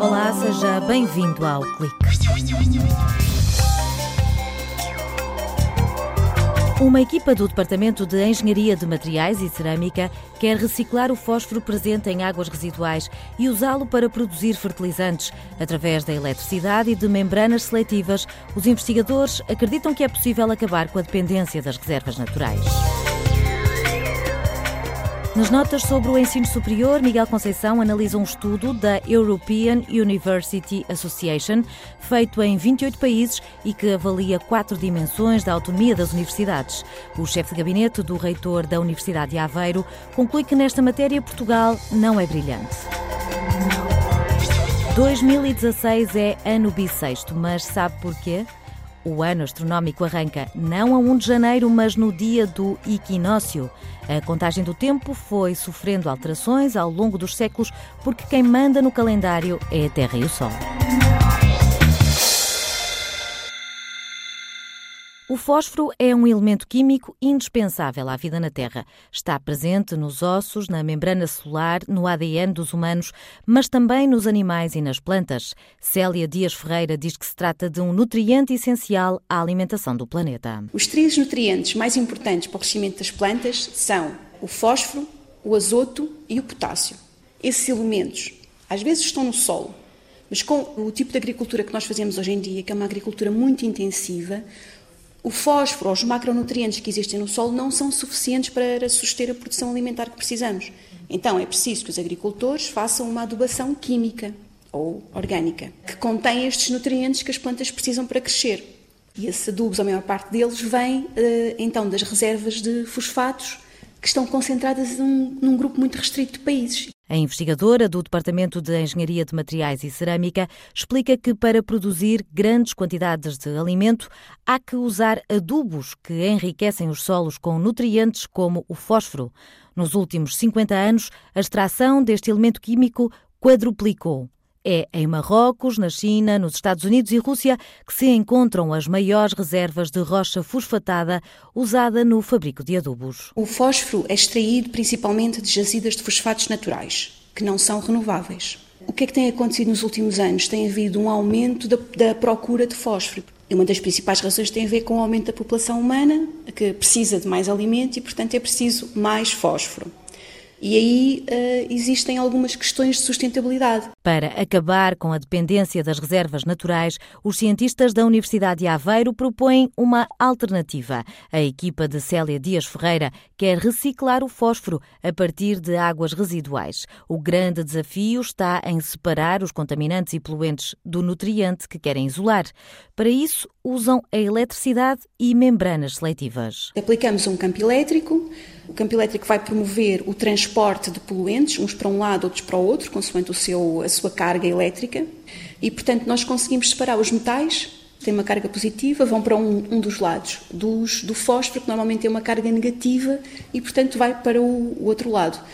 Olá, seja bem-vindo ao Clique. Uma equipa do Departamento de Engenharia de Materiais e Cerâmica quer reciclar o fósforo presente em águas residuais e usá-lo para produzir fertilizantes. Através da eletricidade e de membranas seletivas, os investigadores acreditam que é possível acabar com a dependência das reservas naturais. Nas notas sobre o ensino superior, Miguel Conceição analisa um estudo da European University Association, feito em 28 países e que avalia quatro dimensões da autonomia das universidades. O chefe de gabinete do reitor da Universidade de Aveiro conclui que nesta matéria Portugal não é brilhante. 2016 é ano bissexto, mas sabe porquê? O ano astronómico arranca não a 1 de janeiro, mas no dia do equinócio. A contagem do tempo foi sofrendo alterações ao longo dos séculos, porque quem manda no calendário é a Terra e o Sol. O fósforo é um elemento químico indispensável à vida na Terra. Está presente nos ossos, na membrana celular, no ADN dos humanos, mas também nos animais e nas plantas. Célia Dias Ferreira diz que se trata de um nutriente essencial à alimentação do planeta. Os três nutrientes mais importantes para o crescimento das plantas são o fósforo, o azoto e o potássio. Esses elementos às vezes estão no solo, mas com o tipo de agricultura que nós fazemos hoje em dia, que é uma agricultura muito intensiva, o fósforo, os macronutrientes que existem no solo não são suficientes para suster a produção alimentar que precisamos. Então é preciso que os agricultores façam uma adubação química ou orgânica que contém estes nutrientes que as plantas precisam para crescer. E esses adubos, a maior parte deles, vem eh, então das reservas de fosfatos que estão concentradas num, num grupo muito restrito de países. A investigadora do Departamento de Engenharia de Materiais e Cerâmica explica que para produzir grandes quantidades de alimento há que usar adubos que enriquecem os solos com nutrientes como o fósforo. Nos últimos 50 anos, a extração deste elemento químico quadruplicou. É em Marrocos, na China, nos Estados Unidos e Rússia que se encontram as maiores reservas de rocha fosfatada usada no fabrico de adubos. O fósforo é extraído principalmente de jazidas de fosfatos naturais, que não são renováveis. O que é que tem acontecido nos últimos anos? Tem havido um aumento da, da procura de fósforo. E uma das principais razões tem a ver com o aumento da população humana, que precisa de mais alimento e, portanto, é preciso mais fósforo. E aí uh, existem algumas questões de sustentabilidade. Para acabar com a dependência das reservas naturais, os cientistas da Universidade de Aveiro propõem uma alternativa. A equipa de Célia Dias Ferreira quer reciclar o fósforo a partir de águas residuais. O grande desafio está em separar os contaminantes e poluentes do nutriente que querem isolar. Para isso, usam a eletricidade e membranas seletivas. Aplicamos um campo elétrico o campo elétrico vai promover o transporte de poluentes, uns para um lado, outros para o outro, consoante o seu, a sua carga elétrica. E, portanto, nós conseguimos separar os metais, têm uma carga positiva, vão para um, um dos lados. Dos, do fósforo, que normalmente tem uma carga negativa, e, portanto, vai para o, o outro lado.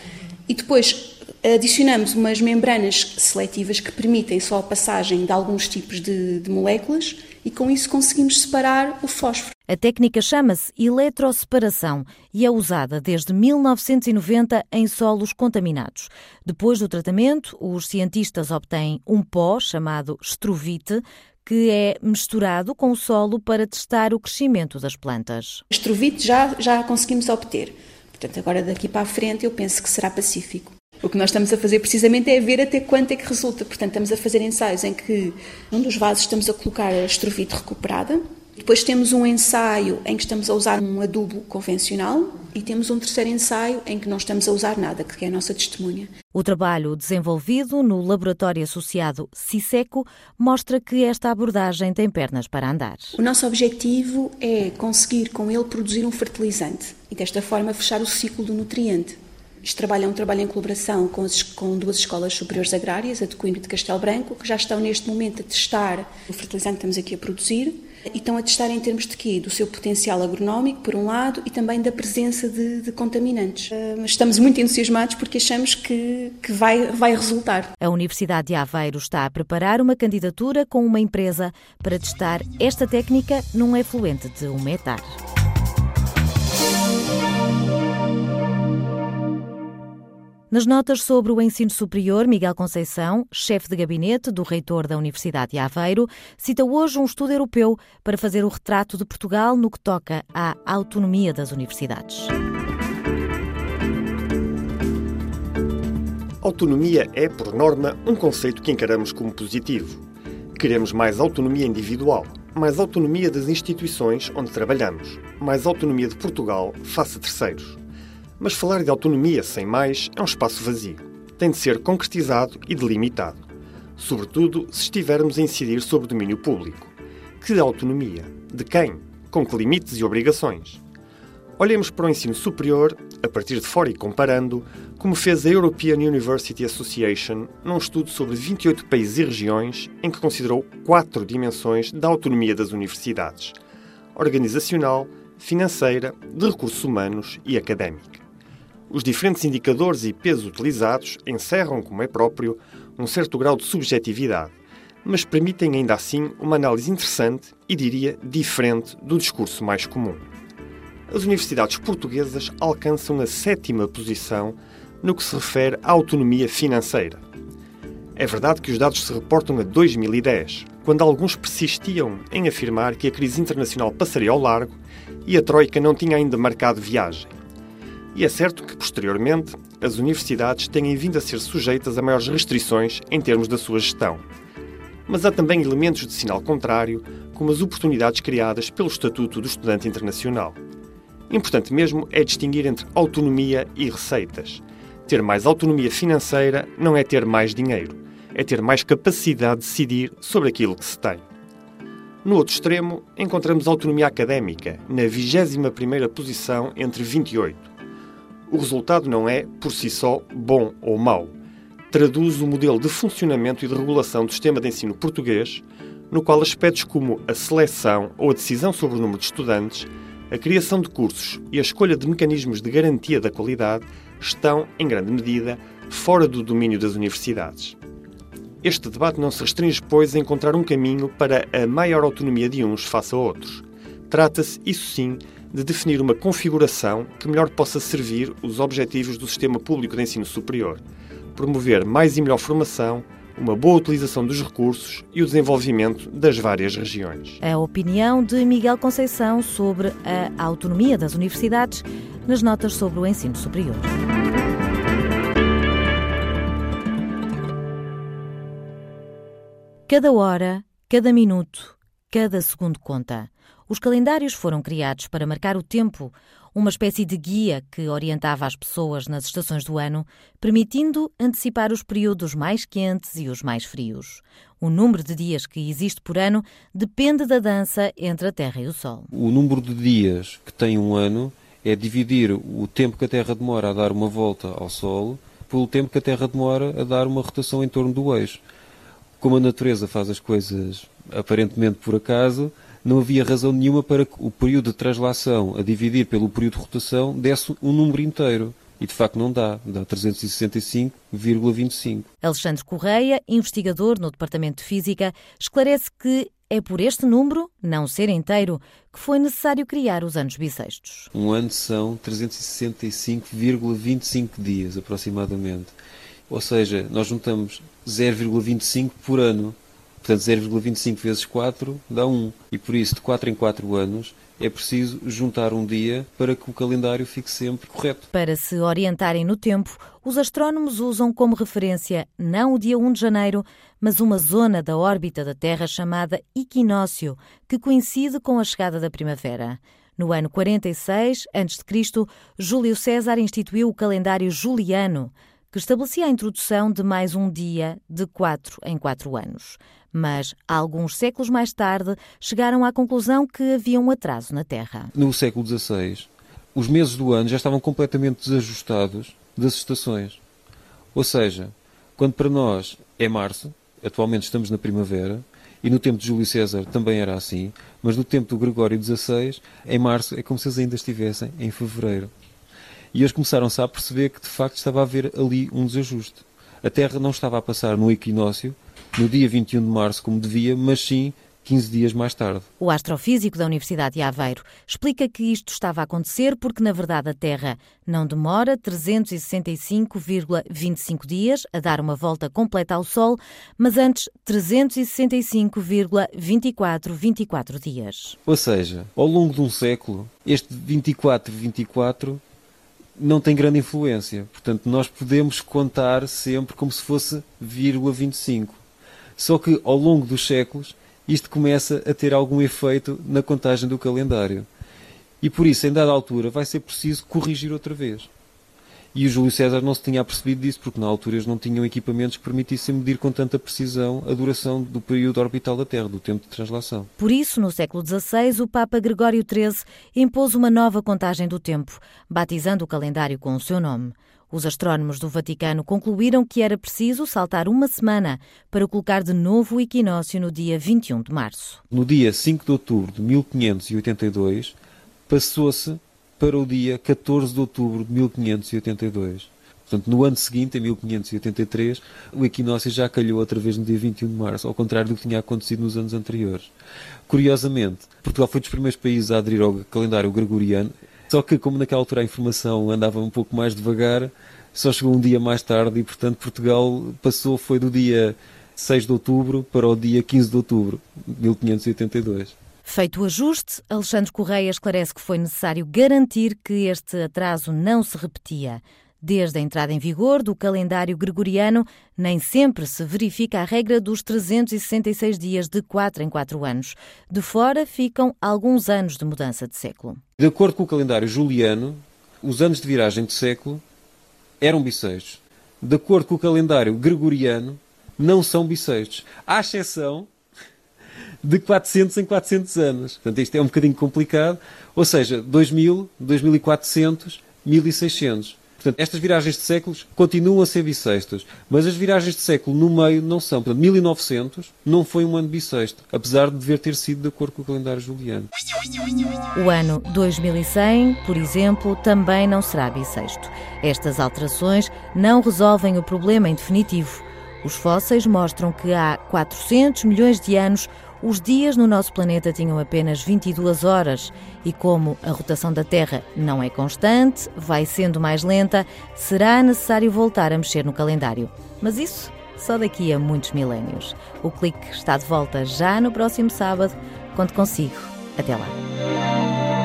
E depois adicionamos umas membranas seletivas que permitem só a passagem de alguns tipos de, de moléculas e com isso conseguimos separar o fósforo. A técnica chama-se eletroseparação e é usada desde 1990 em solos contaminados. Depois do tratamento, os cientistas obtêm um pó chamado estrovite que é misturado com o solo para testar o crescimento das plantas. Estrovite já, já conseguimos obter. Portanto, agora daqui para a frente eu penso que será pacífico. O que nós estamos a fazer precisamente é ver até quanto é que resulta. Portanto, estamos a fazer ensaios em que num dos vasos estamos a colocar a estrovite recuperada, depois temos um ensaio em que estamos a usar um adubo convencional e temos um terceiro ensaio em que não estamos a usar nada, que é a nossa testemunha. O trabalho desenvolvido no laboratório associado CISECO mostra que esta abordagem tem pernas para andar. O nosso objetivo é conseguir com ele produzir um fertilizante e desta forma fechar o ciclo do nutriente. Este trabalho é um trabalho em colaboração com, as, com, duas escolas superiores agrárias, a de Coimbra e de Castelo Branco, que já estão neste momento a testar o fertilizante que estamos aqui a produzir e estão a testar em termos de quê? Do seu potencial agronómico, por um lado, e também da presença de, de contaminantes. Uh, estamos muito entusiasmados porque achamos que, que vai, vai resultar. A Universidade de Aveiro está a preparar uma candidatura com uma empresa para testar esta técnica num efluente de um hectare. Nas notas sobre o ensino superior, Miguel Conceição, chefe de gabinete do reitor da Universidade de Aveiro, cita hoje um estudo europeu para fazer o retrato de Portugal no que toca à autonomia das universidades. Autonomia é, por norma, um conceito que encaramos como positivo. Queremos mais autonomia individual, mais autonomia das instituições onde trabalhamos, mais autonomia de Portugal face a terceiros. Mas falar de autonomia sem mais é um espaço vazio. Tem de ser concretizado e delimitado, sobretudo se estivermos a incidir sobre o domínio público. Que autonomia? De quem? Com que limites e obrigações? Olhemos para o ensino superior, a partir de fora e comparando, como fez a European University Association num estudo sobre 28 países e regiões em que considerou quatro dimensões da autonomia das universidades: organizacional, financeira, de recursos humanos e académica. Os diferentes indicadores e pesos utilizados encerram, como é próprio, um certo grau de subjetividade, mas permitem ainda assim uma análise interessante e, diria, diferente do discurso mais comum as universidades portuguesas alcançam a sétima posição no que se refere à autonomia financeira. É verdade que os dados se reportam a 2010, quando alguns persistiam em afirmar que a crise internacional passaria ao largo e a Troika não tinha ainda marcado viagem. E é certo que, posteriormente, as universidades têm vindo a ser sujeitas a maiores restrições em termos da sua gestão. Mas há também elementos de sinal contrário, como as oportunidades criadas pelo Estatuto do Estudante Internacional. Importante mesmo é distinguir entre autonomia e receitas. Ter mais autonomia financeira não é ter mais dinheiro, é ter mais capacidade de decidir sobre aquilo que se tem. No outro extremo, encontramos a autonomia académica, na 21ª posição entre 28. O resultado não é, por si só, bom ou mau. Traduz o modelo de funcionamento e de regulação do sistema de ensino português, no qual aspectos como a seleção ou a decisão sobre o número de estudantes a criação de cursos e a escolha de mecanismos de garantia da qualidade estão, em grande medida, fora do domínio das universidades. Este debate não se restringe, pois, a encontrar um caminho para a maior autonomia de uns face a outros. Trata-se, isso sim, de definir uma configuração que melhor possa servir os objetivos do sistema público de ensino superior, promover mais e melhor formação, uma boa utilização dos recursos e o desenvolvimento das várias regiões. A opinião de Miguel Conceição sobre a autonomia das universidades nas notas sobre o ensino superior. Cada hora, cada minuto, cada segundo conta. Os calendários foram criados para marcar o tempo, uma espécie de guia que orientava as pessoas nas estações do ano, permitindo antecipar os períodos mais quentes e os mais frios. O número de dias que existe por ano depende da dança entre a Terra e o Sol. O número de dias que tem um ano é dividir o tempo que a Terra demora a dar uma volta ao Sol pelo tempo que a Terra demora a dar uma rotação em torno do eixo. Como a natureza faz as coisas aparentemente por acaso, não havia razão nenhuma para que o período de translação a dividir pelo período de rotação desse um número inteiro. E de facto não dá, dá 365,25. Alexandre Correia, investigador no Departamento de Física, esclarece que é por este número, não ser inteiro, que foi necessário criar os anos bissextos. Um ano são 365,25 dias aproximadamente. Ou seja, nós juntamos 0,25 por ano. Portanto, 0,25 vezes 4 dá 1. E por isso, de 4 em 4 anos, é preciso juntar um dia para que o calendário fique sempre correto. Para se orientarem no tempo, os astrónomos usam como referência não o dia 1 de janeiro, mas uma zona da órbita da Terra chamada equinócio, que coincide com a chegada da primavera. No ano 46 a.C., Júlio César instituiu o calendário juliano, que estabelecia a introdução de mais um dia de quatro em quatro anos mas alguns séculos mais tarde chegaram à conclusão que havia um atraso na Terra. No século XVI, os meses do ano já estavam completamente desajustados das estações. Ou seja, quando para nós é março, atualmente estamos na primavera, e no tempo de Júlio César também era assim, mas no tempo do Gregório XVI, em março é como se eles ainda estivessem em fevereiro. E eles começaram-se a perceber que de facto estava a haver ali um desajuste. A Terra não estava a passar no equinócio, no dia 21 de março como devia, mas sim 15 dias mais tarde. O astrofísico da Universidade de Aveiro explica que isto estava a acontecer porque, na verdade, a Terra não demora 365,25 dias a dar uma volta completa ao Sol, mas antes 365,2424 dias. Ou seja, ao longo de um século, este 24-24 não tem grande influência. Portanto, nós podemos contar sempre como se fosse vírgula 25. Só que ao longo dos séculos isto começa a ter algum efeito na contagem do calendário. E por isso, em dada altura, vai ser preciso corrigir outra vez. E o Júlio César não se tinha apercebido disso, porque na altura eles não tinham equipamentos que permitissem medir com tanta precisão a duração do período orbital da Terra, do tempo de translação. Por isso, no século XVI, o Papa Gregório XIII impôs uma nova contagem do tempo, batizando o calendário com o seu nome. Os astrónomos do Vaticano concluíram que era preciso saltar uma semana para colocar de novo o equinócio no dia 21 de março. No dia 5 de outubro de 1582, passou-se para o dia 14 de outubro de 1582. Portanto, no ano seguinte, em 1583, o equinócio já calhou outra vez no dia 21 de março, ao contrário do que tinha acontecido nos anos anteriores. Curiosamente, Portugal foi dos primeiros países a aderir ao calendário gregoriano, só que, como naquela altura a informação andava um pouco mais devagar, só chegou um dia mais tarde e, portanto, Portugal passou, foi do dia 6 de outubro para o dia 15 de outubro de 1582. Feito o ajuste, Alexandre Correia esclarece que foi necessário garantir que este atraso não se repetia. Desde a entrada em vigor do calendário gregoriano, nem sempre se verifica a regra dos 366 dias de 4 em 4 anos. De fora ficam alguns anos de mudança de século. De acordo com o calendário juliano, os anos de viragem de século eram bissextos. De acordo com o calendário gregoriano, não são bissextos. À exceção de 400 em 400 anos. Portanto, isto é um bocadinho complicado. Ou seja, 2000, 2400, 1600. Portanto, estas viragens de séculos continuam a ser bissextas, mas as viragens de século no meio não são. Portanto, 1900 não foi um ano bissexto, apesar de dever ter sido de acordo com o calendário juliano. O ano 2100, por exemplo, também não será bissexto. Estas alterações não resolvem o problema em definitivo. Os fósseis mostram que há 400 milhões de anos os dias no nosso planeta tinham apenas 22 horas e, como a rotação da Terra não é constante, vai sendo mais lenta, será necessário voltar a mexer no calendário. Mas isso só daqui a muitos milénios. O clique está de volta já no próximo sábado. Conto consigo. Até lá.